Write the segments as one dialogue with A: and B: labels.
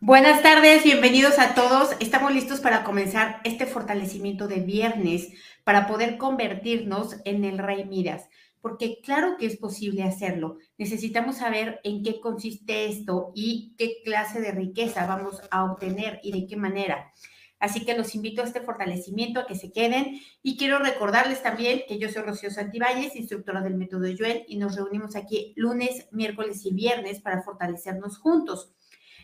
A: Buenas tardes, bienvenidos a todos. Estamos listos para comenzar este fortalecimiento de viernes para poder convertirnos en el Rey Midas, porque claro que es posible hacerlo. Necesitamos saber en qué consiste esto y qué clase de riqueza vamos a obtener y de qué manera. Así que los invito a este fortalecimiento, a que se queden. Y quiero recordarles también que yo soy Rocío Santibáñez, instructora del método Yuen, y nos reunimos aquí lunes, miércoles y viernes para fortalecernos juntos.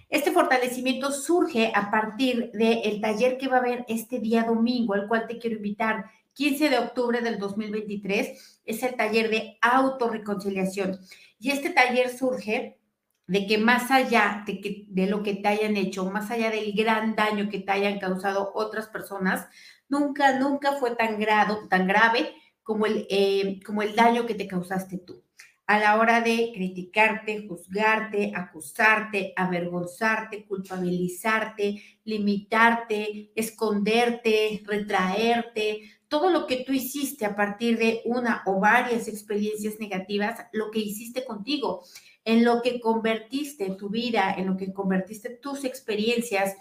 A: Este fortalecimiento surge a partir del taller que va a haber este día domingo, al cual te quiero invitar. 15 de octubre del 2023 es el taller de autorreconciliación. Y este taller surge de que más allá de, lo que te hayan hecho, más allá del gran daño que te hayan causado otras personas, nunca, nunca fue tan, grado, tan grave como el, eh, como el daño que te causaste tú a la hora de criticarte, juzgarte, acusarte, avergonzarte, culpabilizarte, limitarte, esconderte, retraerte, todo lo que tú hiciste a partir de una o varias experiencias negativas, lo que hiciste contigo, en lo que convertiste tu vida, en lo que convertiste tus experiencias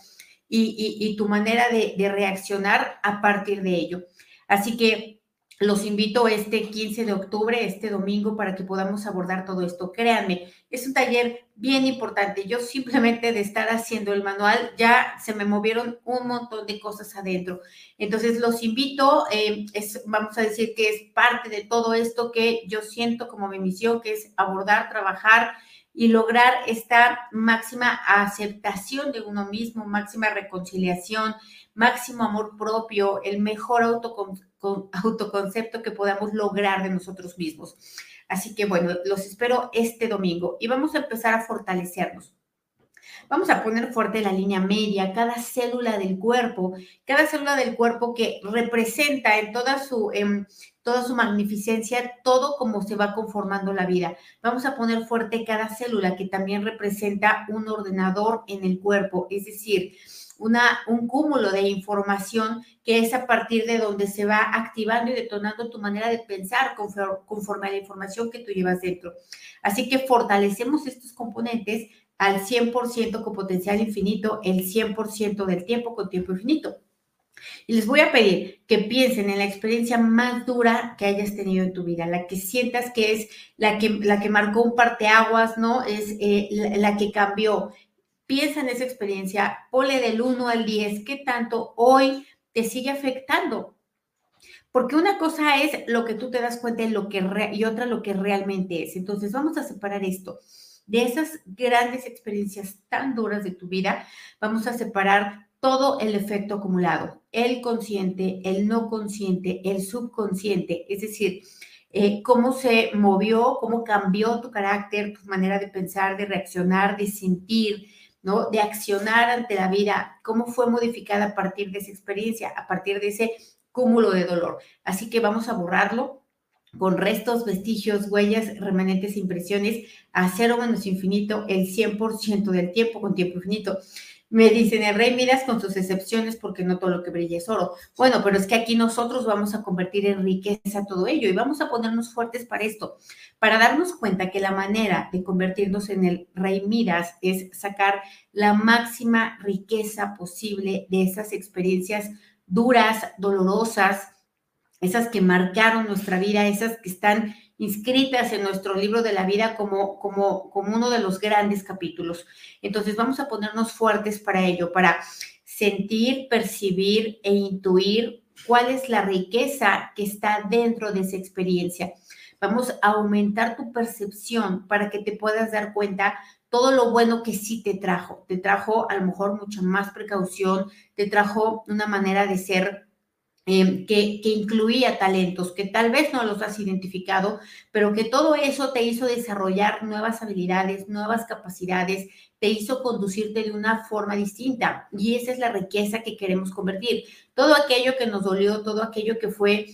A: y, tu manera de, reaccionar a partir de ello. Así que los invito este 15 de octubre, este domingo, para que podamos abordar todo esto. Créanme, es un taller bien importante. Yo simplemente de estar haciendo el manual ya se me movieron un montón de cosas adentro. Entonces los invito, eh, vamos a decir que es parte de todo esto que yo siento como mi misión, que es abordar, trabajar y lograr esta máxima aceptación de uno mismo, máxima reconciliación, máximo amor propio, el mejor autoconcepto que podamos lograr de nosotros mismos. Así que bueno, los espero este domingo y vamos a empezar a fortalecernos. Vamos a poner fuerte la línea media, cada célula del cuerpo, cada célula del cuerpo que representa en toda su, en toda su magnificencia todo como se va conformando la vida. Vamos a poner fuerte cada célula que también representa un ordenador en el cuerpo, es decir, un cúmulo de información que es a partir de donde se va activando y detonando tu manera de pensar conforme a la información que tú llevas dentro. Así que fortalecemos estos componentes al 100% con potencial infinito, el 100% del tiempo con tiempo infinito. Y les voy a pedir que piensen en la experiencia más dura que hayas tenido en tu vida, la que sientas que es la que, la que marcó un parteaguas, ¿no? Es eh, la, que cambió. Piensa en esa experiencia, ponle del 1 al 10, ¿qué tanto hoy te sigue afectando? Porque una cosa es lo que tú te das cuenta lo que y otra lo que realmente es. Entonces, vamos a separar esto de esas grandes experiencias tan duras de tu vida, vamos a separar todo el efecto acumulado, el consciente, el no consciente, el subconsciente, es decir, eh, cómo se movió, cómo cambió tu carácter, tu manera de pensar, de reaccionar, de sentir, ¿no? De accionar ante la vida, cómo fue modificada a partir de esa experiencia, a partir de ese cúmulo de dolor. Así que vamos a borrarlo, con restos, vestigios, huellas, remanentes, impresiones, a cero menos infinito, el 100% del tiempo con tiempo infinito. Me dicen, el rey miras con sus excepciones porque no todo lo que brilla es oro. Bueno, pero es que aquí nosotros vamos a convertir en riqueza todo ello y vamos a ponernos fuertes para esto, para darnos cuenta que la manera de convertirnos en el rey miras es sacar la máxima riqueza posible de esas experiencias duras, dolorosas, esas que marcaron nuestra vida, esas que están inscritas en nuestro libro de la vida como, como, como uno de los grandes capítulos. Entonces vamos a ponernos fuertes para ello, para sentir, percibir e intuir cuál es la riqueza que está dentro de esa experiencia. Vamos a aumentar tu percepción para que te puedas dar cuenta todo lo bueno que sí te trajo. Te trajo a lo mejor mucha más precaución, te trajo una manera de ser Em, que, que, incluía talentos que tal vez no los has identificado, pero que todo eso te hizo desarrollar nuevas habilidades, nuevas capacidades, te hizo conducirte de una forma distinta. Y esa es la riqueza que queremos convertir. Todo aquello que nos dolió, todo aquello que fue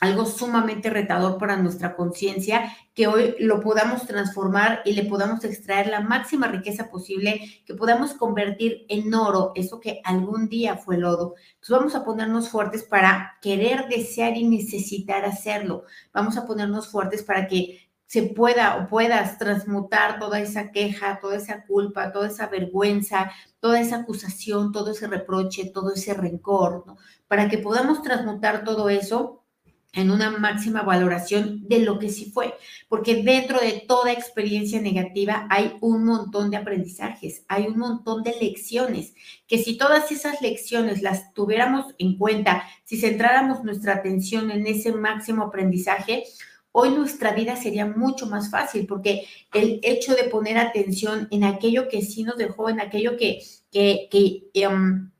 A: algo sumamente retador para nuestra conciencia, que hoy lo podamos transformar y le podamos extraer la máxima riqueza posible, que podamos convertir en oro eso que algún día fue lodo. Entonces vamos a ponernos fuertes para querer, desear y necesitar hacerlo. Vamos a ponernos fuertes para que se pueda o puedas transmutar toda esa queja, toda esa culpa, toda esa vergüenza, toda esa acusación, todo ese reproche, todo ese rencor, ¿no? Para que podamos transmutar todo eso en una máxima valoración de lo que sí fue, porque dentro de toda experiencia negativa hay un montón de aprendizajes, hay un montón de lecciones, que si todas esas lecciones las tuviéramos en cuenta, si centráramos nuestra atención en ese máximo aprendizaje, hoy nuestra vida sería mucho más fácil porque el hecho de poner atención en aquello que sí nos dejó, en aquello que, que, em,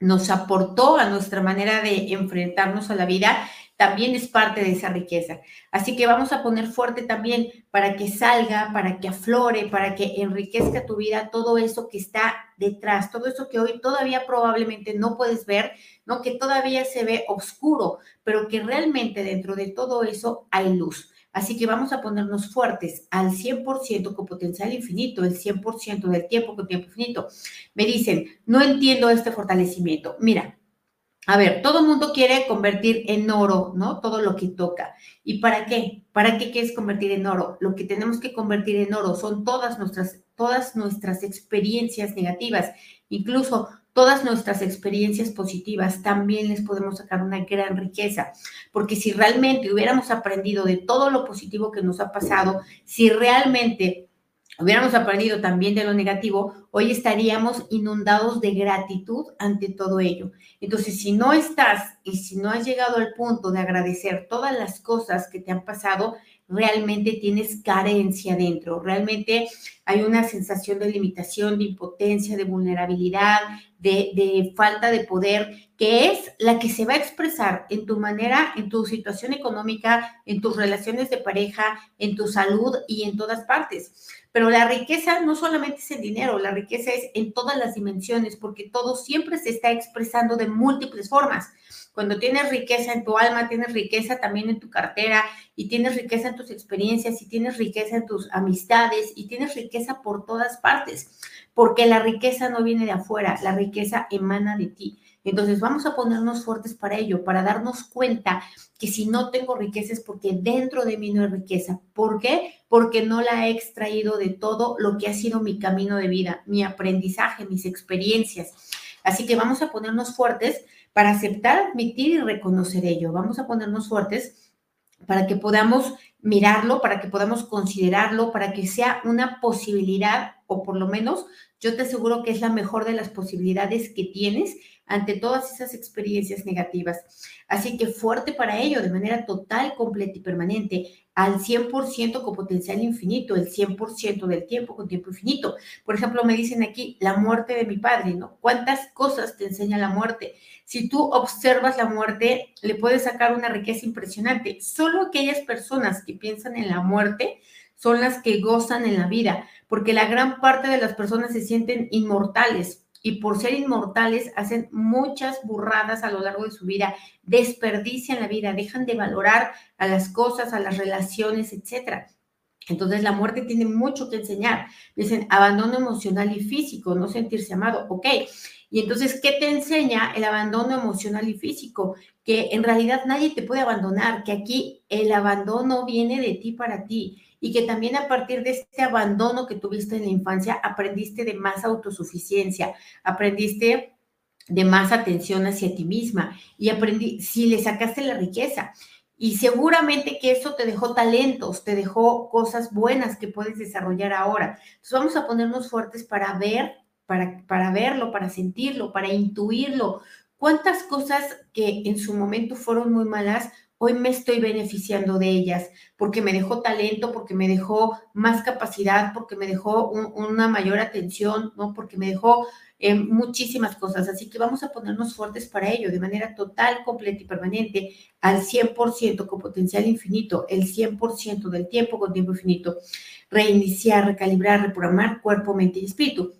A: nos aportó a nuestra manera de enfrentarnos a la vida, también es parte de esa riqueza. Así que vamos a poner fuerte también para que salga, para que aflore, para que enriquezca tu vida todo eso que está detrás, todo eso que hoy todavía probablemente no puedes ver, ¿no? Que todavía se ve oscuro, pero que realmente dentro de todo eso hay luz. Así que vamos a ponernos fuertes al 100% con potencial infinito, el 100% del tiempo con tiempo infinito. Me dicen, no entiendo este fortalecimiento. Mira, a ver, todo el mundo quiere convertir en oro, ¿no? Todo lo que toca. ¿Y para qué? ¿Para qué quieres convertir en oro? Lo que tenemos que convertir en oro son todas nuestras, todas nuestras experiencias negativas, incluso todas nuestras experiencias positivas, también les podemos sacar una gran riqueza. Porque si realmente hubiéramos aprendido de todo lo positivo que nos ha pasado, si realmente hubiéramos aprendido también de lo negativo, hoy estaríamos inundados de gratitud ante todo ello. Entonces, si no estás y si no has llegado al punto de agradecer todas las cosas que te han pasado, realmente tienes carencia dentro, realmente hay una sensación de limitación, de impotencia, de vulnerabilidad, de, falta de poder, que es la que se va a expresar en tu manera, en tu situación económica, en tus relaciones de pareja, en tu salud y en todas partes. Pero la riqueza no solamente es el dinero, la riqueza es en todas las dimensiones, porque todo siempre se está expresando de múltiples formas. Cuando tienes riqueza en tu alma, tienes riqueza también en tu cartera y tienes riqueza en tus experiencias y tienes riqueza en tus amistades y tienes riqueza por todas partes, porque la riqueza no viene de afuera, la riqueza emana de ti. Entonces vamos a ponernos fuertes para ello, para darnos cuenta que si no tengo riqueza es porque dentro de mí no hay riqueza. ¿Por qué? Porque no la he extraído de todo lo que ha sido mi camino de vida, mi aprendizaje, mis experiencias. Así que vamos a ponernos fuertes para aceptar, admitir y reconocer ello. Vamos a ponernos fuertes para que podamos mirarlo, para que podamos considerarlo, para que sea una posibilidad o por lo menos yo te aseguro que es la mejor de las posibilidades que tienes ante todas esas experiencias negativas. Así que fuerte para ello, de manera total, completa y permanente, al 100% con potencial infinito, el 100% del tiempo con tiempo infinito. Por ejemplo, me dicen aquí la muerte de mi padre, ¿no? ¿Cuántas cosas te enseña la muerte? Si tú observas la muerte, le puedes sacar una riqueza impresionante. Solo aquellas personas que piensan en la muerte son las que gozan en la vida, porque la gran parte de las personas se sienten inmortales y por ser inmortales hacen muchas burradas a lo largo de su vida, desperdician la vida, dejan de valorar a las cosas, a las relaciones, etcétera. Entonces la muerte tiene mucho que enseñar. Dicen abandono emocional y físico, no sentirse amado. Ok. Y entonces, ¿qué te enseña el abandono emocional y físico? Que en realidad nadie te puede abandonar, que aquí el abandono viene de ti para ti y que también a partir de este abandono que tuviste en la infancia, aprendiste de más autosuficiencia, aprendiste de más atención hacia ti misma y aprendí, si le sacaste la riqueza. Y seguramente que eso te dejó talentos, te dejó cosas buenas que puedes desarrollar ahora. Entonces vamos a ponernos fuertes para ver, para, para verlo, para sentirlo, para intuirlo. ¿Cuántas cosas que en su momento fueron muy malas, hoy me estoy beneficiando de ellas, porque me dejó talento, porque me dejó más capacidad, porque me dejó una mayor atención, ¿no? Porque me dejó eh, muchísimas cosas. Así que vamos a ponernos fuertes para ello, de manera total, completa y permanente, al 100% con potencial infinito, el 100% del tiempo con tiempo infinito. Reiniciar, recalibrar, reprogramar cuerpo, mente y espíritu.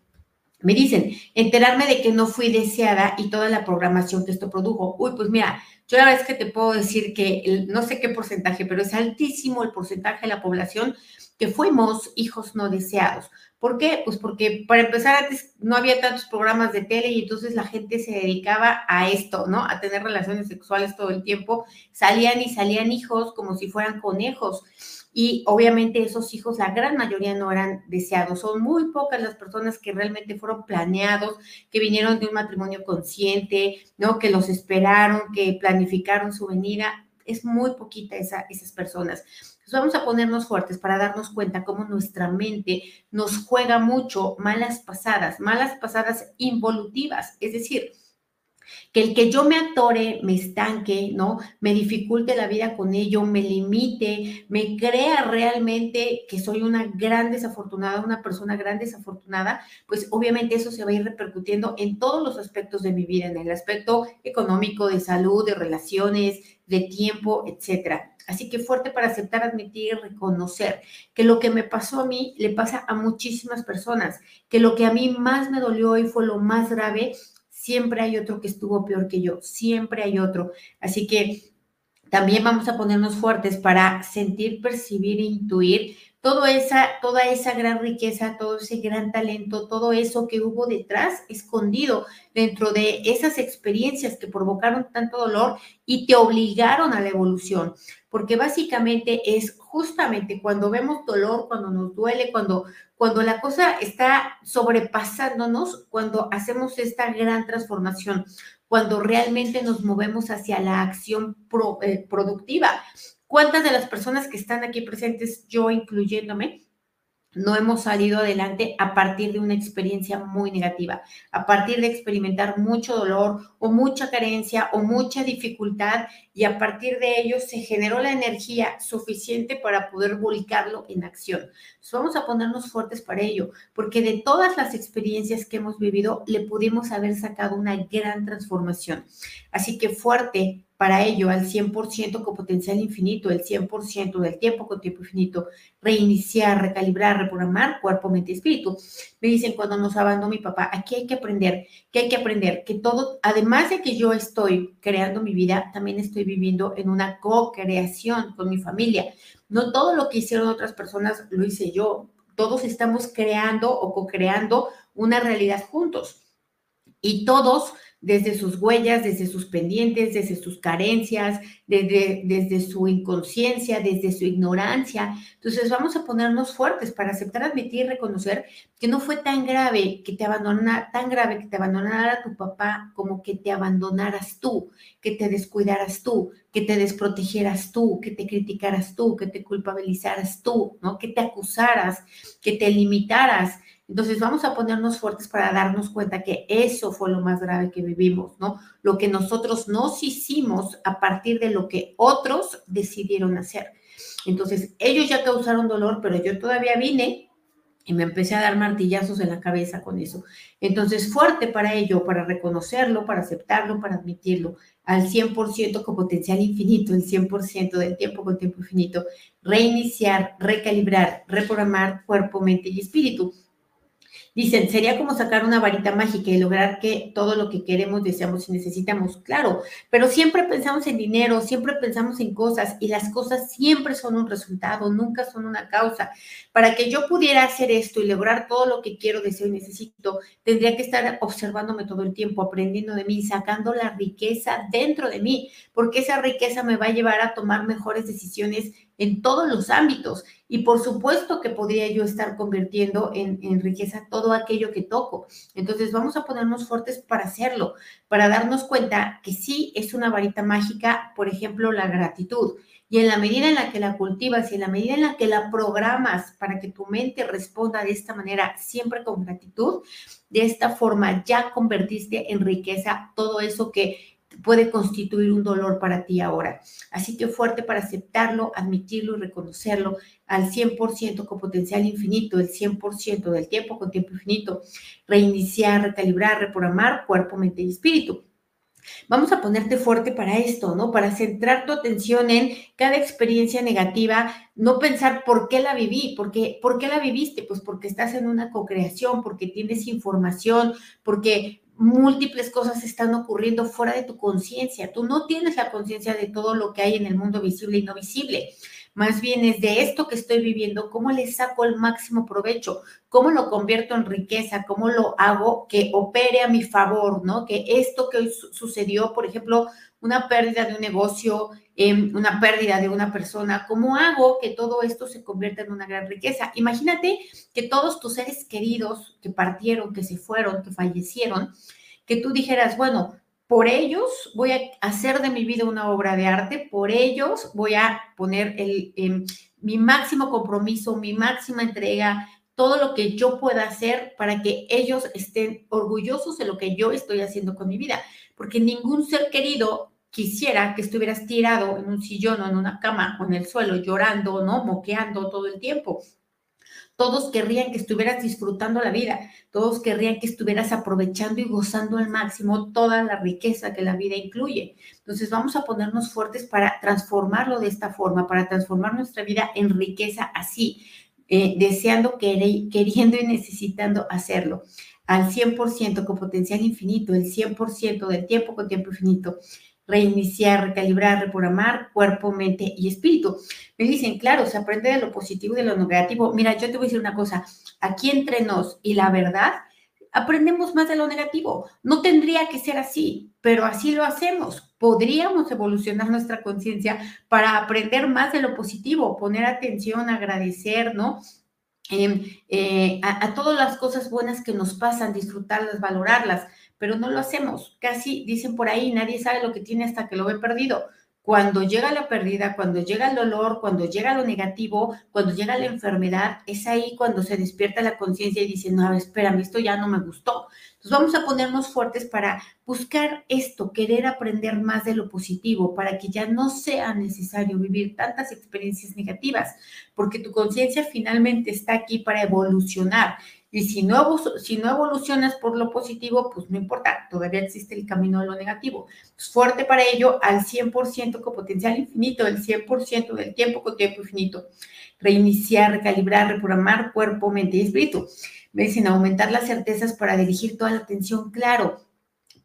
A: Me dicen, enterarme de que no fui deseada y toda la programación que esto produjo. Uy, pues mira, yo la verdad es que te puedo decir que no sé qué porcentaje, pero es altísimo el porcentaje de la población que fuimos hijos no deseados. ¿Por qué? Pues porque para empezar antes no había tantos programas de tele y entonces la gente se dedicaba a esto, ¿no? A tener relaciones sexuales todo el tiempo. Salían y salían hijos como si fueran conejos. Y obviamente esos hijos, la gran mayoría no eran deseados. Son muy pocas las personas que realmente fueron planeados, que vinieron de un matrimonio consciente, ¿no? Que los esperaron, que planificaron su venida. Es muy poquita esa, esas personas. Entonces vamos a ponernos fuertes para darnos cuenta cómo nuestra mente nos juega mucho malas pasadas, malas pasadas involutivas. Es decir, que el que yo me atore, me estanque, ¿no? Me dificulte la vida con ello, me limite, me crea realmente que soy una gran desafortunada, una persona gran desafortunada, pues obviamente eso se va a ir repercutiendo en todos los aspectos de mi vida, en el aspecto económico, de salud, de relaciones, de tiempo, etcétera. Así que fuerte para aceptar, admitir y reconocer que lo que me pasó a mí le pasa a muchísimas personas, que lo que a mí más me dolió y fue lo más grave siempre hay otro que estuvo peor que yo, siempre hay otro. Así que también vamos a ponernos fuertes para sentir, percibir e intuir toda esa, toda esa gran riqueza, todo ese gran talento, todo eso que hubo detrás, escondido dentro de esas experiencias que provocaron tanto dolor y te obligaron a la evolución. Porque básicamente es justamente cuando vemos dolor, cuando nos duele, cuando, cuando la cosa está sobrepasándonos, cuando hacemos esta gran transformación, cuando realmente nos movemos hacia la acción eh, productiva. ¿Cuántas de las personas que están aquí presentes, yo incluyéndome, no hemos salido adelante a partir de una experiencia muy negativa, a partir de experimentar mucho dolor o mucha carencia o mucha dificultad y a partir de ello se generó la energía suficiente para poder volcarlo en acción. Entonces vamos a ponernos fuertes para ello, porque de todas las experiencias que hemos vivido le pudimos haber sacado una gran transformación. Así que fuerte, para ello al 100% con potencial infinito, el 100% del tiempo con tiempo infinito, reiniciar, recalibrar, reprogramar cuerpo, mente y espíritu. Me dicen cuando nos abandonó mi papá, aquí hay que aprender, que hay que aprender, que todo, además de que yo estoy creando mi vida, también estoy viviendo en una co-creación con mi familia. No todo lo que hicieron otras personas lo hice yo. Todos estamos creando o co-creando una realidad juntos. Y todos desde sus huellas, desde sus pendientes, desde sus carencias, desde, desde su inconsciencia, desde su ignorancia. Entonces vamos a ponernos fuertes para aceptar, admitir y reconocer que no fue tan grave que te abandonara, tan grave que te abandonara tu papá como que te abandonaras tú, que te descuidaras tú, que te desprotegieras tú, que te criticaras tú, que te culpabilizaras tú, ¿no? Que te acusaras, que te limitaras entonces vamos a ponernos fuertes para darnos cuenta que eso fue lo más grave que vivimos, ¿no? Lo que nosotros nos hicimos a partir de lo que otros decidieron hacer. Entonces ellos ya causaron dolor, pero yo todavía vine y me empecé a dar martillazos en la cabeza con eso. Entonces fuerte para ello, para reconocerlo, para aceptarlo, para admitirlo al 100% con potencial infinito, el 100% del tiempo con tiempo infinito, reiniciar, recalibrar, reprogramar cuerpo, mente y espíritu Dicen, sería como sacar una varita mágica y lograr que todo lo que queremos, deseamos y necesitamos, claro, pero siempre pensamos en dinero, siempre pensamos en cosas y las cosas siempre son un resultado, nunca son una causa. Para que yo pudiera hacer esto y lograr todo lo que quiero, deseo y necesito, tendría que estar observándome todo el tiempo, aprendiendo de mí, sacando la riqueza dentro de mí, porque esa riqueza me va a llevar a tomar mejores decisiones en todos los ámbitos. Y por supuesto que podría yo estar convirtiendo en, en, riqueza todo aquello que toco. Entonces vamos a ponernos fuertes para hacerlo, para darnos cuenta que sí es una varita mágica, por ejemplo, la gratitud. Y en la medida en la que la cultivas y en la medida en la que la programas para que tu mente responda de esta manera, siempre con gratitud, de esta forma ya convertiste en riqueza todo eso que puede constituir un dolor para ti ahora. Así que fuerte para aceptarlo, admitirlo y reconocerlo al 100% con potencial infinito, el 100% del tiempo con tiempo infinito, reiniciar, recalibrar, reprogramar cuerpo, mente y espíritu. Vamos a ponerte fuerte para esto, ¿no? Para centrar tu atención en cada experiencia negativa, no pensar por qué la viví, por qué la viviste, pues porque estás en una co-creación, porque tienes información, porque múltiples cosas están ocurriendo fuera de tu conciencia. Tú no tienes la conciencia de todo lo que hay en el mundo visible y no visible. Más bien es de esto que estoy viviendo, cómo le saco el máximo provecho, cómo lo convierto en riqueza, cómo lo hago que opere a mi favor, ¿no? Que esto que hoy sucedió, por ejemplo, una pérdida de un negocio, em, una pérdida de una persona, ¿cómo hago que todo esto se convierta en una gran riqueza? Imagínate que todos tus seres queridos que partieron, que se fueron, que fallecieron, que tú dijeras, bueno, por ellos voy a hacer de mi vida una obra de arte, por ellos voy a poner em, mi máximo compromiso, mi máxima entrega, todo lo que yo pueda hacer para que ellos estén orgullosos de lo que yo estoy haciendo con mi vida, porque ningún ser querido quisiera que estuvieras tirado en un sillón o en una cama o en el suelo llorando, ¿no? Moqueando todo el tiempo. Todos querrían que estuvieras disfrutando la vida, todos querrían que estuvieras aprovechando y gozando al máximo toda la riqueza que la vida incluye. Entonces vamos a ponernos fuertes para transformarlo de esta forma, para transformar nuestra vida en riqueza así, eh, deseando, queriendo y necesitando hacerlo al 100% con potencial infinito, el 100% del tiempo con tiempo infinito reiniciar, recalibrar, reprogramar cuerpo, mente y espíritu. Me dicen, claro, se aprende de lo positivo y de lo negativo. Mira, yo te voy a decir una cosa, aquí entre nos y la verdad, aprendemos más de lo negativo. No tendría que ser así, pero así lo hacemos. Podríamos evolucionar nuestra conciencia para aprender más de lo positivo, poner atención, agradecer, ¿no? Em, eh, a, a todas las cosas buenas que nos pasan, disfrutarlas, valorarlas pero no lo hacemos. Casi dicen por ahí, nadie sabe lo que tiene hasta que lo ve perdido. Cuando llega la pérdida, cuando llega el dolor, cuando llega lo negativo, cuando llega la enfermedad, es ahí cuando se despierta la conciencia y dice, no, espérame, esto ya no me gustó. Entonces vamos a ponernos fuertes para buscar esto, querer aprender más de lo positivo, para que ya no sea necesario vivir tantas experiencias negativas, porque tu conciencia finalmente está aquí para evolucionar y si no, si no evolucionas por lo positivo, pues no importa, todavía existe el camino de lo negativo. Es fuerte para ello al 100% con potencial infinito, el 100% del tiempo con tiempo infinito. Reiniciar, recalibrar, reprogramar cuerpo, mente y espíritu. Me dicen aumentar las certezas para dirigir toda la atención, claro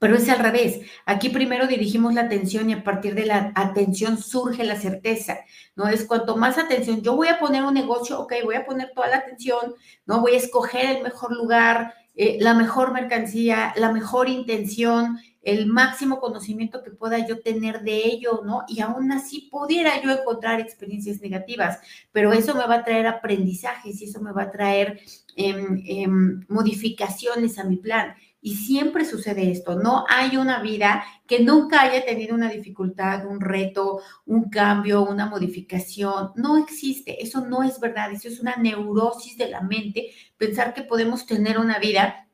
A: pero es al revés. Aquí primero dirigimos la atención y a partir de la atención surge la certeza, ¿no? Es cuanto más atención, yo voy a poner un negocio, ok, voy a poner toda la atención, ¿no? Voy a escoger el mejor lugar, eh, la mejor mercancía, la mejor intención, el máximo conocimiento que pueda yo tener de ello, ¿no? Y aún así pudiera yo encontrar experiencias negativas, pero eso me va a traer aprendizajes y eso me va a traer em, em, modificaciones a mi plan. Y siempre sucede esto, no hay una vida que nunca haya tenido una dificultad, un reto, un cambio, una modificación. No existe, eso no es verdad, eso es una neurosis de la mente, pensar que podemos tener una vida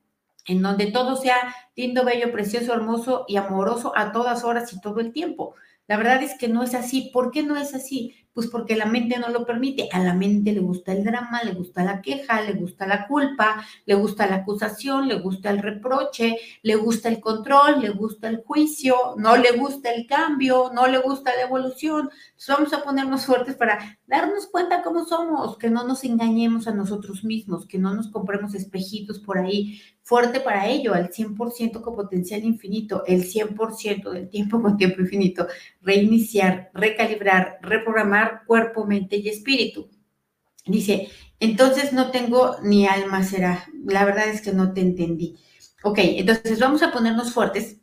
A: en donde todo sea lindo, bello, precioso, hermoso y amoroso a todas horas y todo el tiempo. La verdad es que no es así. ¿Por qué no es así? Pues porque la mente no lo permite. A la mente le gusta el drama, le gusta la queja, le gusta la culpa, le gusta la acusación, le gusta el reproche, le gusta el control, le gusta el juicio, no le gusta el cambio, no le gusta la evolución. Vamos a ponernos fuertes para darnos cuenta cómo somos, que no nos engañemos a nosotros mismos, que no nos compremos espejitos por ahí. Fuerte para ello, al 100% con potencial infinito, el 100% del tiempo con tiempo infinito. Reiniciar, recalibrar, reprogramar cuerpo, mente y espíritu. Dice, entonces no tengo ni alma será. La verdad es que no te entendí. Ok, entonces vamos a ponernos fuertes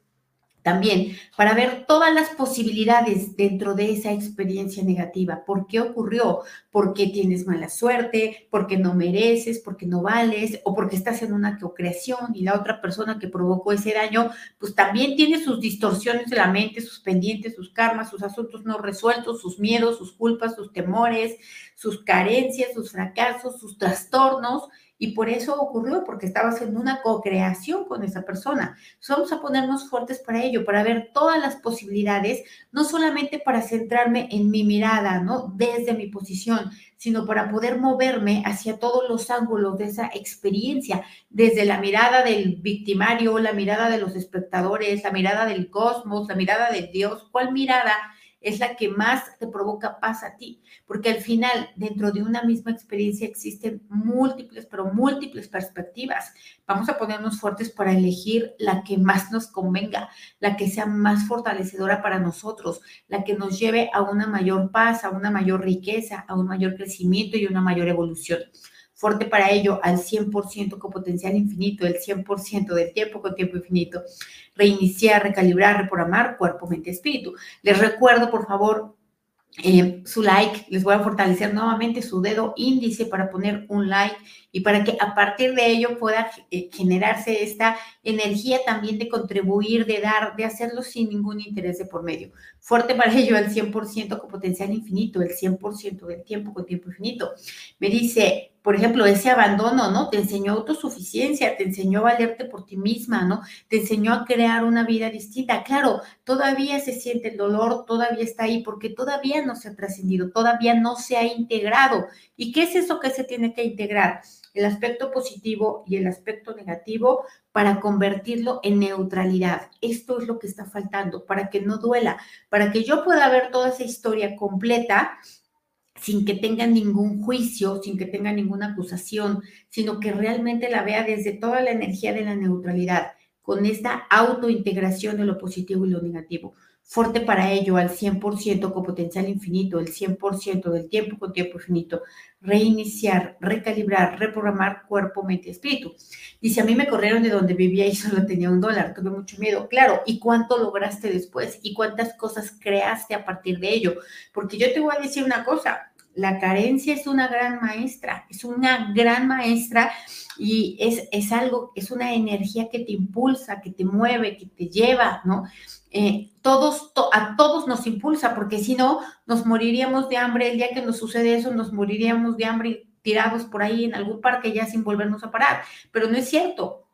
A: también para ver todas las posibilidades dentro de esa experiencia negativa. ¿Por qué ocurrió? ¿Por qué tienes mala suerte? ¿Por qué no mereces? ¿Por qué no vales? ¿O porque estás en una co-creación y la otra persona que provocó ese daño, pues también tiene sus distorsiones de la mente, sus pendientes, sus karmas, sus asuntos no resueltos, sus miedos, sus culpas, sus temores, sus carencias, sus fracasos, sus trastornos? Y por eso ocurrió, porque estaba haciendo una co-creación con esa persona. vamos a ponernos fuertes para ello, para ver todas las posibilidades, no solamente para centrarme en mi mirada, ¿no? Desde mi posición, sino para poder moverme hacia todos los ángulos de esa experiencia, desde la mirada del victimario, la mirada de los espectadores, la mirada del cosmos, la mirada de Dios, cuál mirada es la que más te provoca paz a ti, porque al final, dentro de una misma experiencia existen múltiples, pero múltiples perspectivas. Vamos a ponernos fuertes para elegir la que más nos convenga, la que sea más fortalecedora para nosotros, la que nos lleve a una mayor paz, a una mayor riqueza, a un mayor crecimiento y una mayor evolución fuerte para ello al 100% con potencial infinito, el 100% del tiempo con tiempo infinito. Reiniciar, recalibrar, reprogramar cuerpo, mente, espíritu. Les recuerdo, por favor, eh, su like, les voy a fortalecer nuevamente su dedo índice para poner un like y para que a partir de ello pueda eh, generarse esta energía también de contribuir, de dar, de hacerlo sin ningún interés de por medio. Fuerte para ello el 100% con potencial infinito, el 100% del tiempo con tiempo infinito. Me dice, por ejemplo, ese abandono, ¿no? Te enseñó autosuficiencia, te enseñó a valerte por ti misma, ¿no? Te enseñó a crear una vida distinta. Claro, todavía se siente el dolor, todavía está ahí, porque todavía no se ha trascendido, todavía no se ha integrado. ¿Y qué es eso que se tiene que integrar? El aspecto positivo y el aspecto negativo para convertirlo en neutralidad. Esto es lo que está faltando, para que no duela, para que yo pueda ver toda esa historia completa sin que tenga ningún juicio, sin que tenga ninguna acusación, sino que realmente la vea desde toda la energía de la neutralidad, con esta autointegración de lo positivo y lo negativo. Fuerte para ello al 100% con potencial infinito, el 100% del tiempo con tiempo infinito. Reiniciar, recalibrar, reprogramar cuerpo, mente, espíritu. Dice, a mí me corrieron de donde vivía y solo tenía un dólar, tuve mucho miedo. Claro, ¿y cuánto lograste después? ¿Y cuántas cosas creaste a partir de ello? Porque yo te voy a decir una cosa, la carencia es una gran maestra, es una gran maestra y es, es algo, es una energía que te impulsa, que te mueve, que te lleva, ¿no? Eh, todos, a todos nos impulsa, porque si no, nos moriríamos de hambre. El día que nos sucede eso, nos moriríamos de hambre tirados por ahí en algún parque ya sin volvernos a parar. Pero no es cierto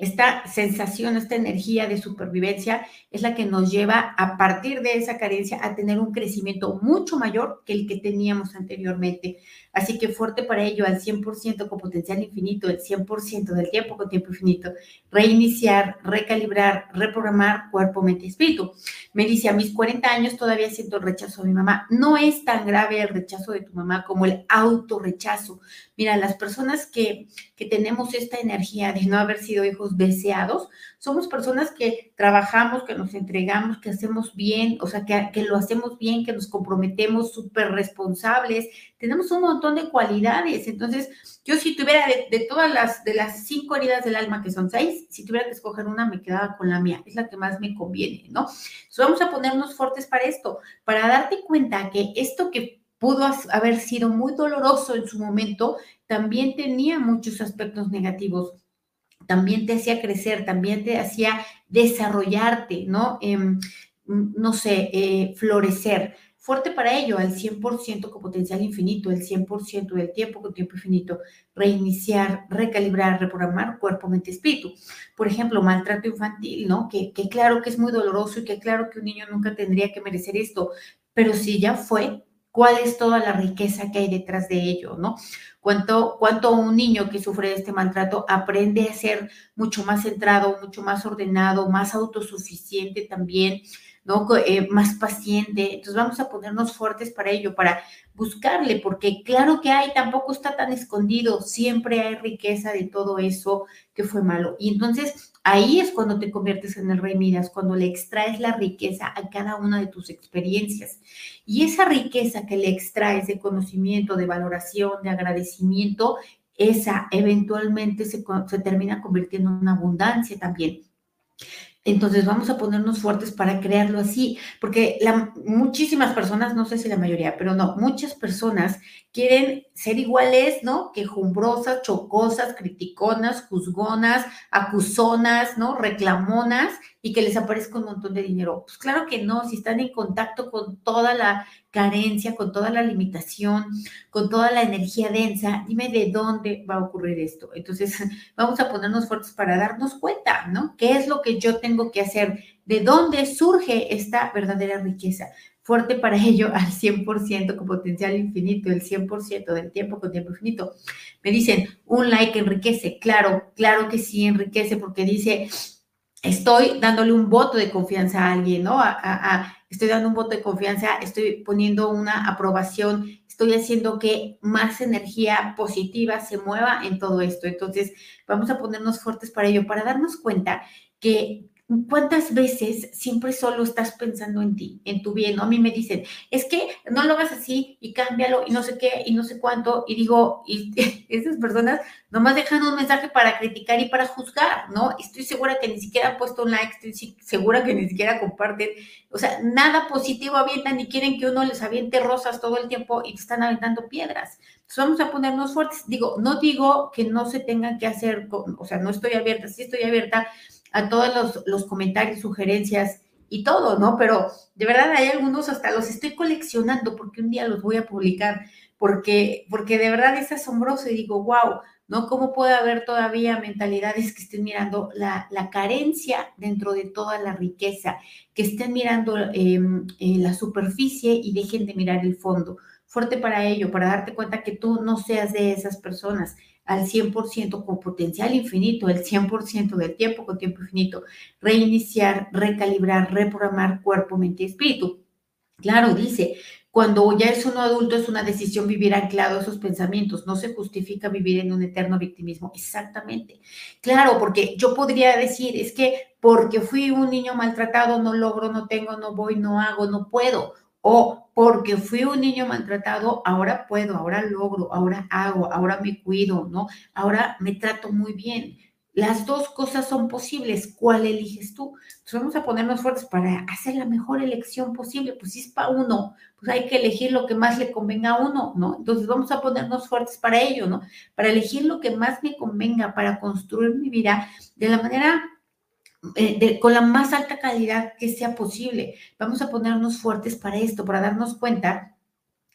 A: esta sensación, esta energía de supervivencia es la que nos lleva a partir de esa carencia a tener un crecimiento mucho mayor que el que teníamos anteriormente. Así que fuerte para ello al 100% con potencial infinito, el 100% del tiempo con tiempo infinito. Reiniciar, recalibrar, reprogramar cuerpo, mente y espíritu. Me dice, a mis 40 años todavía siento el rechazo de mi mamá. No es tan grave el rechazo de tu mamá como el autorrechazo. Mira, las personas que, que tenemos esta energía de no haber sido hijos deseados, somos personas que trabajamos, que nos entregamos, que hacemos bien, o sea, que, que lo hacemos bien, que nos comprometemos súper responsables, tenemos un montón de cualidades. Entonces, yo si tuviera de, todas las, de las cinco heridas del alma, que son seis, si tuviera que escoger una, me quedaba con la mía, es la que más me conviene, ¿no? Entonces, vamos a ponernos fuertes para esto, para darte cuenta que esto que pudo haber sido muy doloroso en su momento, también tenía muchos aspectos negativos también te hacía crecer, también te hacía desarrollarte, ¿no? Em, no sé, eh, florecer. Fuerte para ello, al 100% con potencial infinito, el 100% del tiempo con tiempo infinito. Reiniciar, recalibrar, reprogramar cuerpo, mente, espíritu. Por ejemplo, maltrato infantil, ¿no? Que, que claro que es muy doloroso y que claro que un niño nunca tendría que merecer esto, pero si ya fue, ¿cuál es toda la riqueza que hay detrás de ello, ¿no? cuánto, cuánto un niño que sufre de este maltrato aprende a ser mucho más centrado, mucho más ordenado, más autosuficiente también, Eh, más paciente. Entonces vamos a ponernos fuertes para ello, para buscarle, porque claro que hay, tampoco está tan escondido, siempre hay riqueza de todo eso que fue malo. Y entonces ahí es cuando te conviertes en el rey Midas, cuando le extraes la riqueza a cada una de tus experiencias. Y esa riqueza que le extraes de conocimiento, de valoración, de agradecimiento, esa eventualmente se, se termina convirtiendo en una abundancia también. Entonces vamos a ponernos fuertes para crearlo así, porque la, muchísimas personas, no sé si la mayoría, pero no, muchas personas quieren ser iguales, ¿no? Quejumbrosas, chocosas, criticonas, juzgonas, acusonas, ¿no? Reclamonas y que les aparezca un montón de dinero. Pues claro que no, si están en contacto con toda la carencia, con toda la limitación, con toda la energía densa, dime de dónde va a ocurrir esto. Entonces, vamos a ponernos fuertes para darnos cuenta, ¿no? ¿Qué es lo que yo tengo que hacer? ¿De dónde surge esta verdadera riqueza? fuerte para ello al 100% con potencial infinito, el 100% del tiempo con tiempo infinito. Me dicen, un like enriquece. Claro, claro que sí enriquece porque dice, estoy dándole un voto de confianza a alguien, ¿no? A, estoy dando un voto de confianza, estoy poniendo una aprobación, estoy haciendo que más energía positiva se mueva en todo esto. Entonces, vamos a ponernos fuertes para ello, para darnos cuenta que ¿Cuántas veces siempre solo estás pensando en ti, en tu bien? ¿no? A mí me dicen, es que no lo hagas así y cámbialo y no sé qué y no sé cuánto. Y digo, y esas personas nomás dejan un mensaje para criticar y para juzgar, ¿no? Estoy segura que ni siquiera han puesto un like, estoy segura que ni siquiera comparten. O sea, nada positivo avientan y quieren que uno les aviente rosas todo el tiempo y te están aventando piedras. Entonces vamos a ponernos fuertes. Digo, no digo que no se tengan que hacer, o sea, no estoy abierta, sí estoy abierta a todos los, comentarios, sugerencias y todo, ¿no? Pero de verdad hay algunos hasta los estoy coleccionando porque un día los voy a publicar, porque, porque de verdad es asombroso y digo, wow, ¿no? ¿Cómo puede haber todavía mentalidades que estén mirando la, carencia dentro de toda la riqueza, que estén mirando em, la superficie y dejen de mirar el fondo? Fuerte para ello, para darte cuenta que tú no seas de esas personas al 100% con potencial infinito, el 100% del tiempo con tiempo infinito, reiniciar, recalibrar, reprogramar cuerpo, mente y espíritu. Claro, dice, cuando ya es uno adulto es una decisión vivir anclado a esos pensamientos, no se justifica vivir en un eterno victimismo. Exactamente. Claro, porque yo podría decir, es que porque fui un niño maltratado, no logro, no tengo, no voy, no hago, no puedo. O porque fui un niño maltratado, ahora puedo, ahora logro, ahora hago, ahora me cuido, ¿no? Ahora me trato muy bien. Las dos cosas son posibles. ¿Cuál eliges tú? Pues vamos a ponernos fuertes para hacer la mejor elección posible. Pues si es para uno, pues hay que elegir lo que más le convenga a uno, ¿no? Entonces vamos a ponernos fuertes para ello, ¿no? Para elegir lo que más me convenga, para construir mi vida de la manera eh, con la más alta calidad que sea posible. Vamos a ponernos fuertes para esto, para darnos cuenta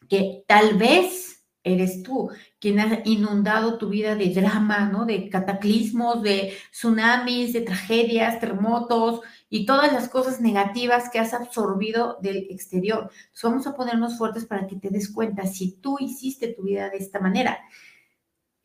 A: que tal vez eres tú quien ha inundado tu vida de drama, ¿no? De cataclismos, de tsunamis, de tragedias, terremotos y todas las cosas negativas que has absorbido del exterior. Vamos a ponernos fuertes para que te des cuenta si tú hiciste tu vida de esta manera.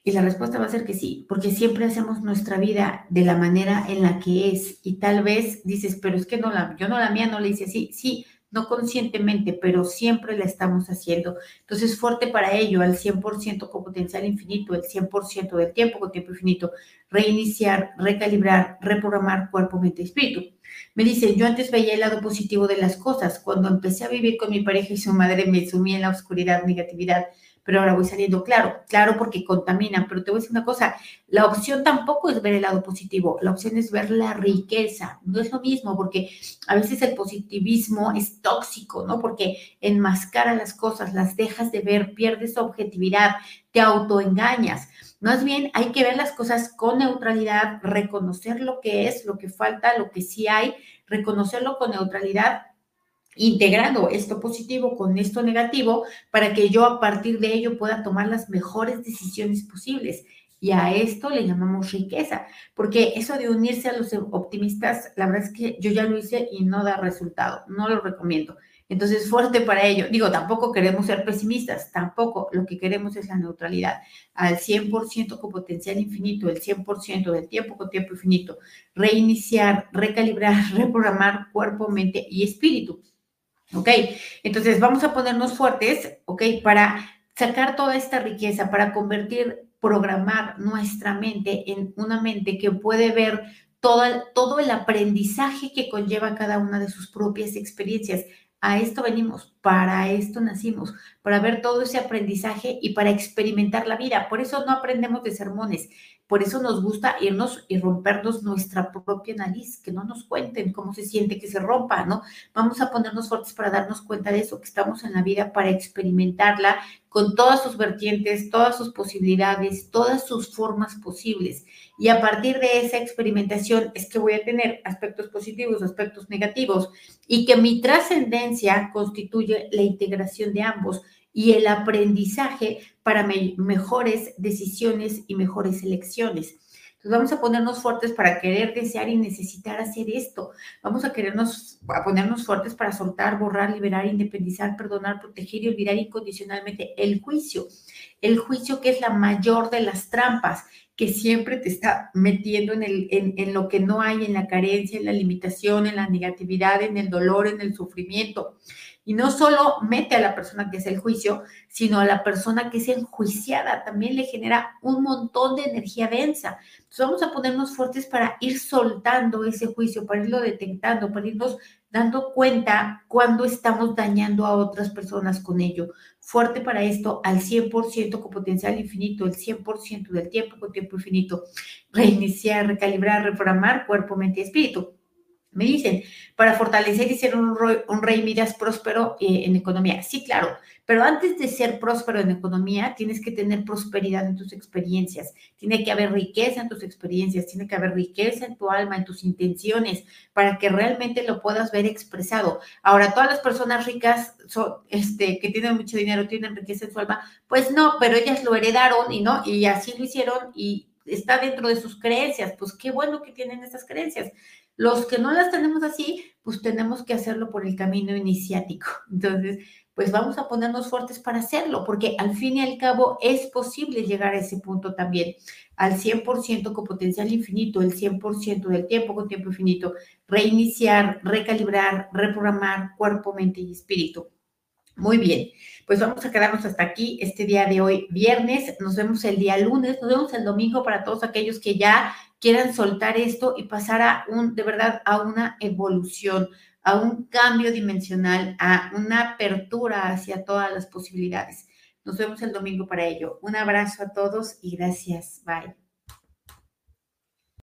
A: Y la respuesta va a ser que sí, porque siempre hacemos nuestra vida de la manera en la que es. Y tal vez dices, pero es que no la, yo no la mía no le hice así. Sí, no conscientemente, pero siempre la estamos haciendo. Entonces, fuerte para ello, al 100% con potencial infinito, el 100% del tiempo con tiempo infinito, reiniciar, recalibrar, reprogramar cuerpo, mente y espíritu. Me dice, yo antes veía el lado positivo de las cosas. Cuando empecé a vivir con mi pareja y su madre, me sumí en la oscuridad, negatividad pero ahora voy saliendo, claro, claro, porque contaminan, pero te voy a decir una cosa, la opción tampoco es ver el lado positivo, la opción es ver la riqueza, no es lo mismo, porque a veces el positivismo es tóxico, ¿no? Porque enmascara las cosas, las dejas de ver, pierdes objetividad, te autoengañas. Más bien hay que ver las cosas con neutralidad, reconocer lo que es, lo que falta, lo que sí hay, reconocerlo con neutralidad integrando esto positivo con esto negativo para que yo a partir de ello pueda tomar las mejores decisiones posibles. Y a esto le llamamos riqueza, porque eso de unirse a los optimistas, la verdad es que yo ya lo hice y no da resultado, no lo recomiendo. Entonces, fuerte para ello. Digo, tampoco queremos ser pesimistas, tampoco. Lo que queremos es la neutralidad al 100% con potencial infinito, el 100% del tiempo con tiempo infinito. Reiniciar, recalibrar, reprogramar cuerpo, mente y espíritu. ¿Ok? Entonces vamos a ponernos fuertes, ¿ok? Para sacar toda esta riqueza, para convertir, programar nuestra mente en una mente que puede ver todo, todo el aprendizaje que conlleva cada una de sus propias experiencias. A esto venimos, para esto nacimos, para ver todo ese aprendizaje y para experimentar la vida. Por eso no aprendemos de sermones, por eso nos gusta irnos y rompernos nuestra propia nariz, que no nos cuenten cómo se siente que se rompa, ¿no? Vamos a ponernos fuertes para darnos cuenta de eso, que estamos en la vida para experimentarla con todas sus vertientes, todas sus posibilidades, todas sus formas posibles. Y a partir de esa experimentación es que voy a tener aspectos positivos, aspectos negativos, y que mi trascendencia constituye la integración de ambos y el aprendizaje para mejores decisiones y mejores elecciones. Entonces vamos a ponernos fuertes para querer, desear y necesitar hacer esto. Vamos a querernos, a ponernos fuertes para soltar, borrar, liberar, independizar, perdonar, proteger y olvidar incondicionalmente el juicio. El juicio que es la mayor de las trampas que siempre te está metiendo en, en lo que no hay, en la carencia, en la limitación, en la negatividad, en el dolor, en el sufrimiento. Y no solo mete a la persona que es el juicio, sino a la persona que es enjuiciada. También le genera un montón de energía densa. Entonces vamos a ponernos fuertes para ir soltando ese juicio, para irlo detectando, para irnos dando cuenta cuando estamos dañando a otras personas con ello. Fuerte para esto al 100% con potencial infinito, el 100% del tiempo con tiempo infinito. Reiniciar, recalibrar, reprogramar cuerpo, mente y espíritu. Me dicen, para fortalecer y ser un, rey, miras próspero eh, en economía. Sí, claro, pero antes de ser próspero en economía, tienes que tener prosperidad en tus experiencias. Tiene que haber riqueza en tus experiencias, tiene que haber riqueza en tu alma, en tus intenciones, para que realmente lo puedas ver expresado. Ahora, todas las personas ricas son, este, que tienen mucho dinero, tienen riqueza en su alma, pues no, pero ellas lo heredaron y no, y así lo hicieron y está dentro de sus creencias. Pues qué bueno que tienen esas creencias los que no las tenemos así, pues tenemos que hacerlo por el camino iniciático. Entonces, pues vamos a ponernos fuertes para hacerlo, porque al fin y al cabo es posible llegar a ese punto también, al 100% con potencial infinito, el 100% del tiempo con tiempo infinito, reiniciar, recalibrar, reprogramar cuerpo, mente y espíritu. Muy bien, pues vamos a quedarnos hasta aquí este día de hoy, viernes. Nos vemos el día lunes, nos vemos el domingo para todos aquellos que ya quieran soltar esto y pasar a un, de verdad, a una evolución, a un cambio dimensional, a una apertura hacia todas las posibilidades. Nos vemos el domingo para ello. Un abrazo a todos y gracias. Bye.